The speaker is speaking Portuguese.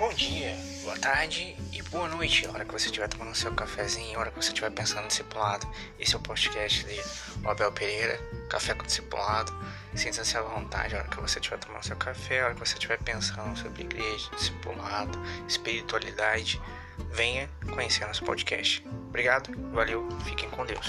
Bom dia, boa tarde e boa noite. A hora que você estiver tomando seu cafezinho, a hora que você estiver pensando no discipulado. Esse é o podcast de Abel Pereira, Café com Discipulado. Sinta-se à vontade a hora que você estiver tomando seu café, a hora que você estiver pensando sobre igreja, discipulado, espiritualidade. Venha conhecer nosso podcast. Obrigado, valeu, fiquem com Deus.